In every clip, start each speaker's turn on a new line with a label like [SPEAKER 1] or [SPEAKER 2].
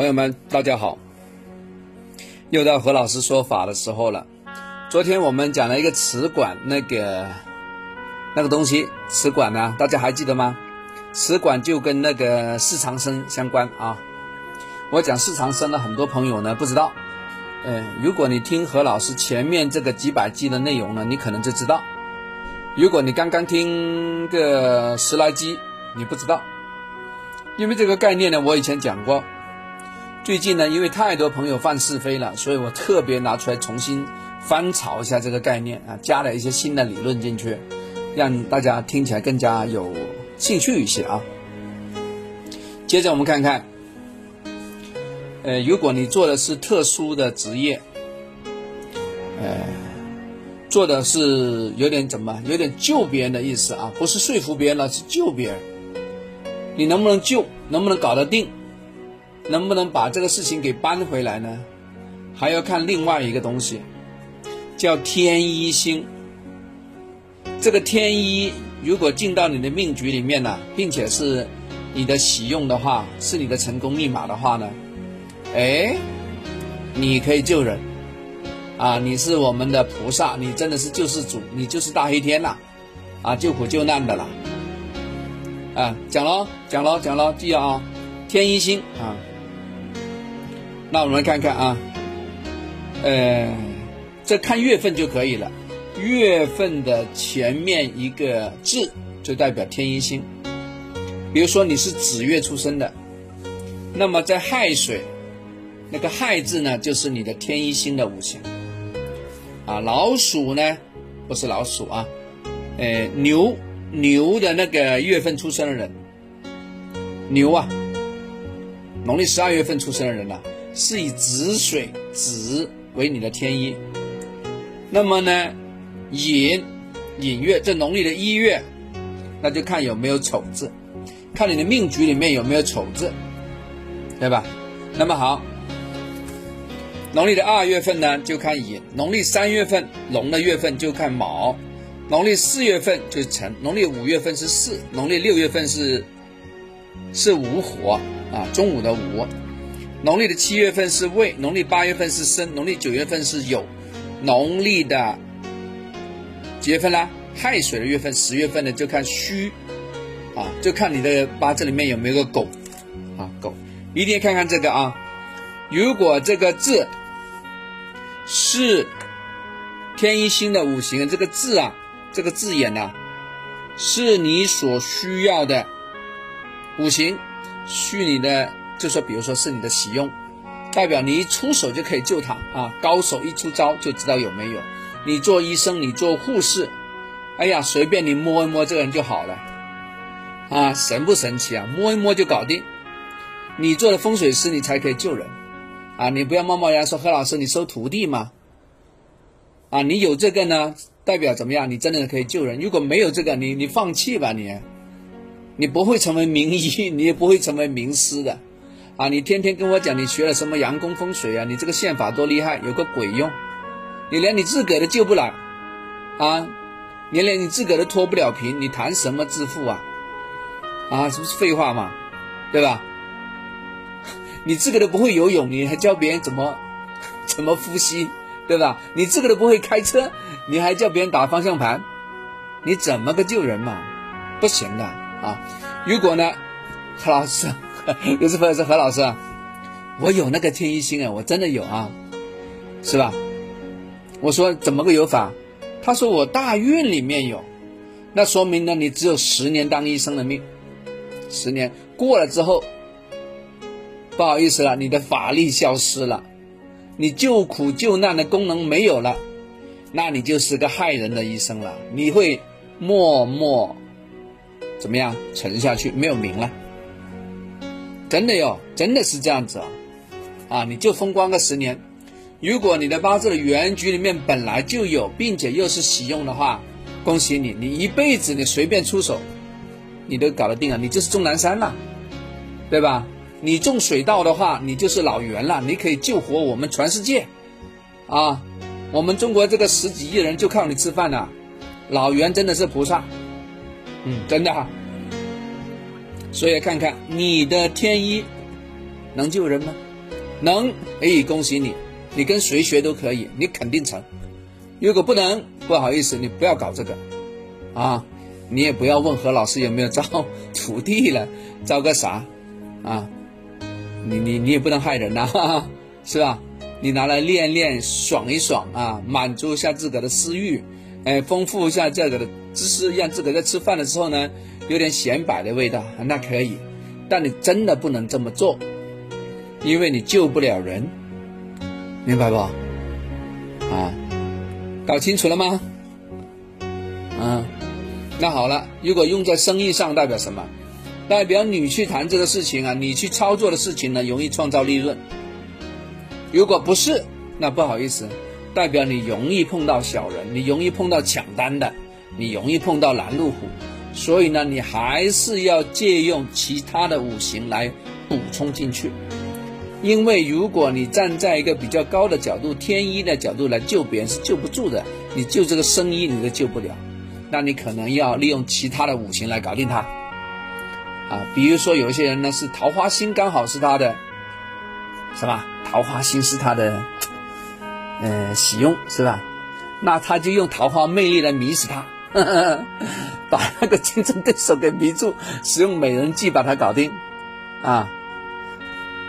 [SPEAKER 1] 朋友们，大家好！又到何老师说法的时候了。昨天我们讲了一个磁管，那个那个东西，磁管呢，大家还记得吗？磁管就跟那个四长生相关啊。我讲四长生呢，很多朋友呢不知道。嗯，如果你听何老师前面这个几百集的内容呢，你可能就知道。如果你刚刚听个十来集，你不知道，因为这个概念呢，我以前讲过。最近呢，因为太多朋友犯是非了，所以我特别拿出来重新翻炒一下这个概念啊，加了一些新的理论进去，让大家听起来更加有兴趣一些啊。接着我们看看，呃，如果你做的是特殊的职业，呃，做的是有点怎么，有点救别人的意思啊，不是说服别人了，是救别人，你能不能救，能不能搞得定？能不能把这个事情给搬回来呢？还要看另外一个东西，叫天一星。这个天一如果进到你的命局里面呢，并且是你的喜用的话，是你的成功密码的话呢，哎，你可以救人啊！你是我们的菩萨，你真的是救世主，你就是大黑天呐！啊，救苦救难的啦！啊，讲喽，讲喽，讲喽，记啊，天一星啊。那我们看看啊，呃，这看月份就可以了。月份的前面一个字就代表天一星。比如说你是子月出生的，那么在亥水，那个亥字呢，就是你的天一星的五行。啊，老鼠呢，不是老鼠啊，呃，牛牛的那个月份出生的人，牛啊，农历十二月份出生的人呢。是以子水子为你的天一，那么呢，寅寅月这农历的一月，那就看有没有丑字，看你的命局里面有没有丑字，对吧？那么好，农历的二月份呢就看寅，农历三月份龙的月份就看卯，农历四月份就是辰，农历五月份是巳，农历六月份是是午火啊，中午的午。农历的七月份是未，农历八月份是申，农历九月份是酉，农历的几月份呢？亥水的月份，十月份呢就看戌，啊，就看你的八字里面有没有个狗，啊，狗，一定要看看这个啊。如果这个字是天一星的五行，这个字啊，这个字眼呢，是你所需要的五行，虚拟的。就说，比如说是你的喜用，代表你一出手就可以救他啊！高手一出招就知道有没有。你做医生，你做护士，哎呀，随便你摸一摸这个人就好了，啊，神不神奇啊？摸一摸就搞定。你做的风水师，你才可以救人，啊，你不要冒冒然说何老师，你收徒弟吗？啊，你有这个呢，代表怎么样？你真的可以救人。如果没有这个，你你放弃吧，你，你不会成为名医，你也不会成为名师的。啊，你天天跟我讲你学了什么阳宫风水啊？你这个宪法多厉害，有个鬼用！你连你自个都救不了，啊，你连你自个都脱不了贫，你谈什么致富啊？啊，这不是废话吗？对吧？你自个都不会游泳，你还教别人怎么 怎么呼吸，对吧？你自个都不会开车，你还叫别人打方向盘，你怎么个救人嘛？不行的啊！如果呢，何老师。有些朋友说何老师，我有那个天一星啊，我真的有啊，是吧？我说怎么个有法？他说我大运里面有，那说明呢你只有十年当医生的命，十年过了之后，不好意思了，你的法力消失了，你救苦救难的功能没有了，那你就是个害人的医生了，你会默默怎么样沉下去，没有名了。真的哟，真的是这样子啊！啊，你就风光个十年。如果你的八字的原局里面本来就有，并且又是喜用的话，恭喜你，你一辈子你随便出手，你都搞得定啊！你就是钟南山了，对吧？你种水稻的话，你就是老袁了，你可以救活我们全世界啊！我们中国这个十几亿人就靠你吃饭了，老袁真的是菩萨，嗯，真的哈。所以看看你的天一能救人吗？能，哎，恭喜你，你跟谁学都可以，你肯定成。如果不能，不好意思，你不要搞这个，啊，你也不要问何老师有没有招徒弟了，招个啥，啊，你你你也不能害人呐，是吧？你拿来练练，爽一爽啊，满足一下自个的私欲，哎，丰富一下这个的知识，让自个在吃饭的时候呢，有点显摆的味道，那可以。但你真的不能这么做，因为你救不了人，明白不？啊？搞清楚了吗？嗯，那好了，如果用在生意上，代表什么？代表你去谈这个事情啊，你去操作的事情呢，容易创造利润。如果不是，那不好意思，代表你容易碰到小人，你容易碰到抢单的，你容易碰到拦路虎。所以呢，你还是要借用其他的五行来补充进去。因为如果你站在一个比较高的角度，天一的角度来救别人是救不住的，你救这个生一你都救不了，那你可能要利用其他的五行来搞定它，啊，比如说有一些人呢是桃花星刚好是他的，是吧？桃花星是他的，呃，喜用是吧？那他就用桃花魅力来迷死他，把那个竞争对手给迷住，使用美人计把他搞定，啊。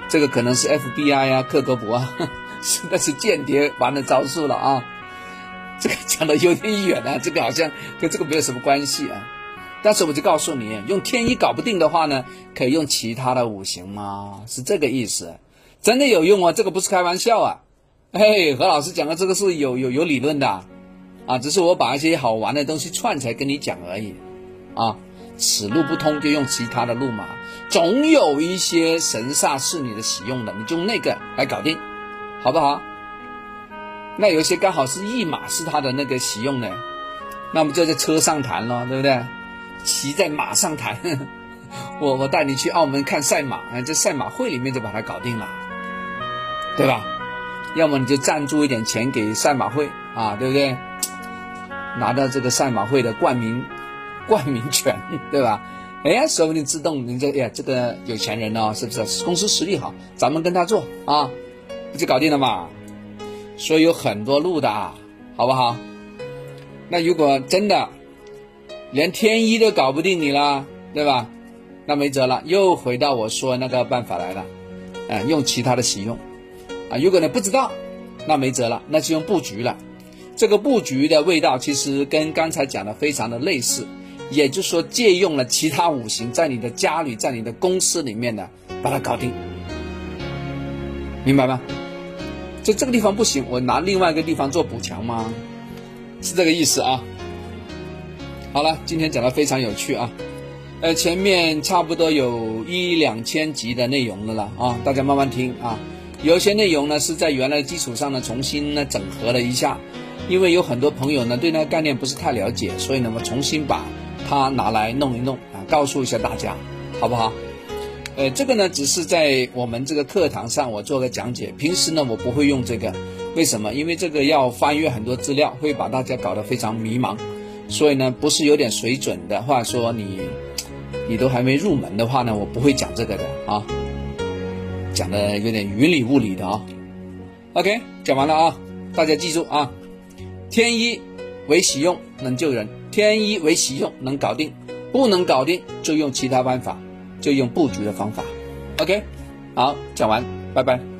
[SPEAKER 1] 这个可能是 FBI 呀，克格勃啊，实在是间谍玩的招数了啊！这个讲的有点远了，这个好像跟这个没有什么关系啊。但是我就告诉你，用天一搞不定的话呢，可以用其他的五行吗？是这个意思，真的有用啊！这个不是开玩笑啊！嘿，何老师讲的这个是有有有理论的，啊只是我把一些好玩的东西串起来跟你讲而已啊。此路不通，就用其他的路嘛。总有一些神煞是你的使用的，你就用那个来搞定，好不好？那有些刚好是驿马是他的那个使用的，那我们就在车上谈咯，对不对？骑在马上谈，我我带你去澳门看赛马，在赛马会里面就把它搞定了，对吧？要么你就赞助一点钱给赛马会啊，对不对？拿到这个赛马会的冠名。冠名权，对吧？哎，说不定自动人家哎呀，这个有钱人哦，是不是？公司实力好，咱们跟他做啊，不就搞定了嘛？所以有很多路的，好不好？那如果真的连天一都搞不定你了，对吧？那没辙了，又回到我说那个办法来了，哎，用其他的使用啊。如果你不知道，那没辙了，那就用布局了。这个布局的味道其实跟刚才讲的非常的类似。也就是说，借用了其他五行，在你的家里，在你的公司里面呢，把它搞定，明白吗？就这个地方不行，我拿另外一个地方做补强吗？是这个意思啊。好了，今天讲的非常有趣啊，呃，前面差不多有一两千集的内容了啦啊，大家慢慢听啊。有些内容呢是在原来基础上呢重新呢整合了一下，因为有很多朋友呢对那个概念不是太了解，所以呢我重新把。它拿来弄一弄啊，告诉一下大家，好不好？呃，这个呢，只是在我们这个课堂上我做个讲解。平时呢，我不会用这个，为什么？因为这个要翻阅很多资料，会把大家搞得非常迷茫。所以呢，不是有点水准的话说，你你都还没入门的话呢，我不会讲这个的啊，讲的有点云里雾里的啊。OK，讲完了啊，大家记住啊，天一为喜用，能救人。天一为喜用，能搞定；不能搞定，就用其他办法，就用布局的方法。OK，好，讲完，拜拜。